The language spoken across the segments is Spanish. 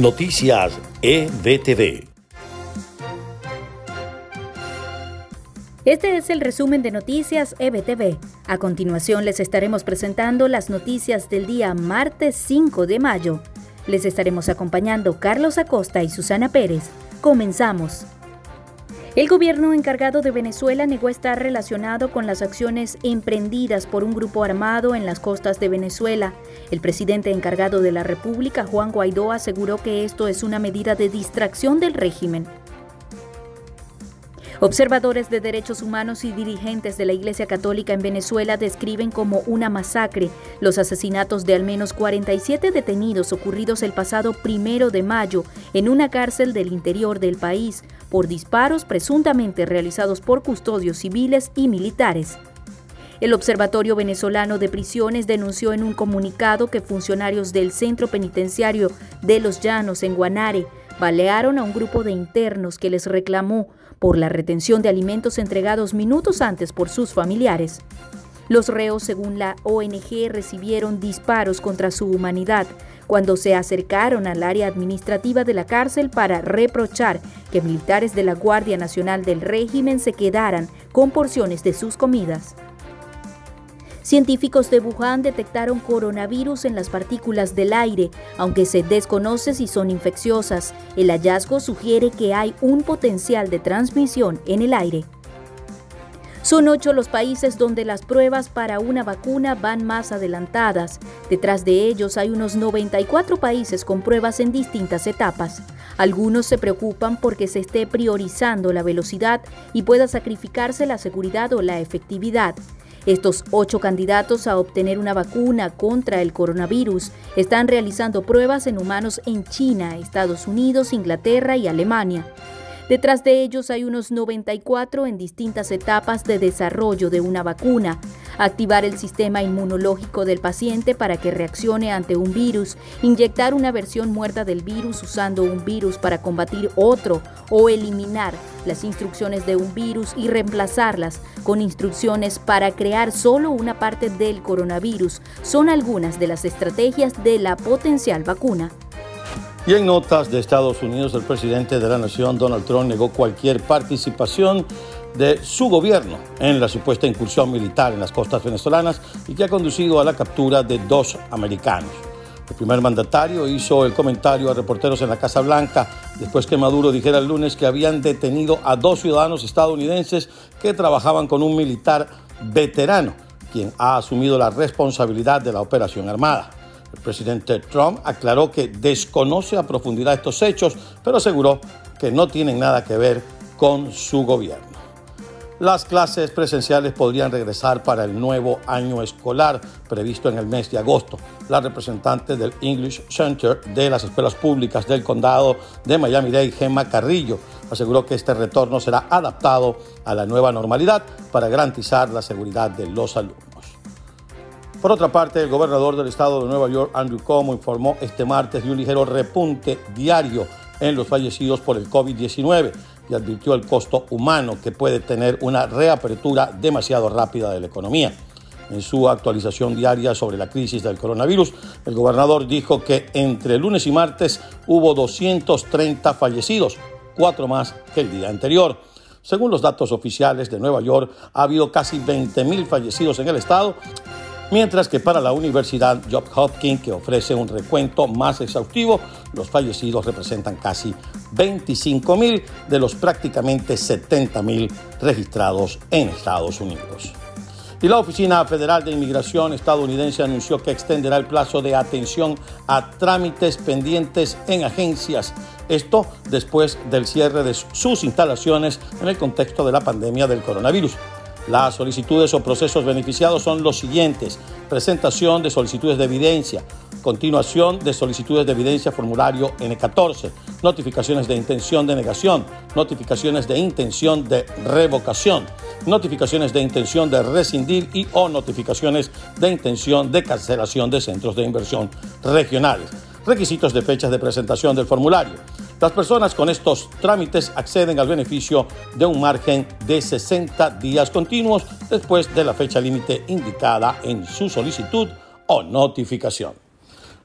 Noticias EBTV. Este es el resumen de Noticias EBTV. A continuación les estaremos presentando las noticias del día martes 5 de mayo. Les estaremos acompañando Carlos Acosta y Susana Pérez. Comenzamos. El gobierno encargado de Venezuela negó estar relacionado con las acciones emprendidas por un grupo armado en las costas de Venezuela. El presidente encargado de la República, Juan Guaidó, aseguró que esto es una medida de distracción del régimen. Observadores de derechos humanos y dirigentes de la Iglesia Católica en Venezuela describen como una masacre los asesinatos de al menos 47 detenidos ocurridos el pasado primero de mayo en una cárcel del interior del país por disparos presuntamente realizados por custodios civiles y militares. El Observatorio Venezolano de Prisiones denunció en un comunicado que funcionarios del Centro Penitenciario de Los Llanos en Guanare balearon a un grupo de internos que les reclamó por la retención de alimentos entregados minutos antes por sus familiares. Los reos, según la ONG, recibieron disparos contra su humanidad cuando se acercaron al área administrativa de la cárcel para reprochar que militares de la Guardia Nacional del régimen se quedaran con porciones de sus comidas. Científicos de Wuhan detectaron coronavirus en las partículas del aire, aunque se desconoce si son infecciosas. El hallazgo sugiere que hay un potencial de transmisión en el aire. Son ocho los países donde las pruebas para una vacuna van más adelantadas. Detrás de ellos hay unos 94 países con pruebas en distintas etapas. Algunos se preocupan porque se esté priorizando la velocidad y pueda sacrificarse la seguridad o la efectividad. Estos ocho candidatos a obtener una vacuna contra el coronavirus están realizando pruebas en humanos en China, Estados Unidos, Inglaterra y Alemania. Detrás de ellos hay unos 94 en distintas etapas de desarrollo de una vacuna, activar el sistema inmunológico del paciente para que reaccione ante un virus, inyectar una versión muerta del virus usando un virus para combatir otro o eliminar las instrucciones de un virus y reemplazarlas con instrucciones para crear solo una parte del coronavirus. Son algunas de las estrategias de la potencial vacuna. Y en notas de Estados Unidos, el presidente de la nación, Donald Trump, negó cualquier participación de su gobierno en la supuesta incursión militar en las costas venezolanas y que ha conducido a la captura de dos americanos. El primer mandatario hizo el comentario a reporteros en la Casa Blanca después que Maduro dijera el lunes que habían detenido a dos ciudadanos estadounidenses que trabajaban con un militar veterano, quien ha asumido la responsabilidad de la operación armada. Presidente Trump aclaró que desconoce a profundidad estos hechos, pero aseguró que no tienen nada que ver con su gobierno. Las clases presenciales podrían regresar para el nuevo año escolar previsto en el mes de agosto. La representante del English Center de las escuelas públicas del condado de Miami-Dade, Gemma Carrillo, aseguró que este retorno será adaptado a la nueva normalidad para garantizar la seguridad de los alumnos. Por otra parte, el gobernador del estado de Nueva York, Andrew Cuomo, informó este martes de un ligero repunte diario en los fallecidos por el COVID-19 y advirtió el costo humano que puede tener una reapertura demasiado rápida de la economía. En su actualización diaria sobre la crisis del coronavirus, el gobernador dijo que entre lunes y martes hubo 230 fallecidos, cuatro más que el día anterior. Según los datos oficiales de Nueva York, ha habido casi 20.000 fallecidos en el estado mientras que para la Universidad Johns Hopkins, que ofrece un recuento más exhaustivo, los fallecidos representan casi 25 mil de los prácticamente 70 mil registrados en Estados Unidos. Y la Oficina Federal de Inmigración estadounidense anunció que extenderá el plazo de atención a trámites pendientes en agencias. Esto después del cierre de sus instalaciones en el contexto de la pandemia del coronavirus. Las solicitudes o procesos beneficiados son los siguientes. Presentación de solicitudes de evidencia, continuación de solicitudes de evidencia formulario N14, notificaciones de intención de negación, notificaciones de intención de revocación, notificaciones de intención de rescindir y o notificaciones de intención de cancelación de centros de inversión regionales. Requisitos de fechas de presentación del formulario. Las personas con estos trámites acceden al beneficio de un margen de 60 días continuos después de la fecha límite indicada en su solicitud o notificación.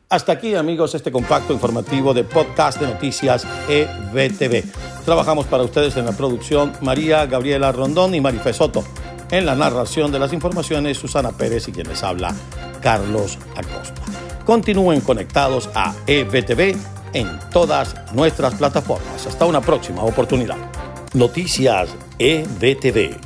Hasta aquí, amigos, este compacto informativo de podcast de noticias EBTV. Trabajamos para ustedes en la producción María Gabriela Rondón y Marife Soto. En la narración de las informaciones, Susana Pérez y quien les habla, Carlos Acosta. Continúen conectados a EBTV en todas nuestras plataformas. Hasta una próxima oportunidad. Noticias EBTV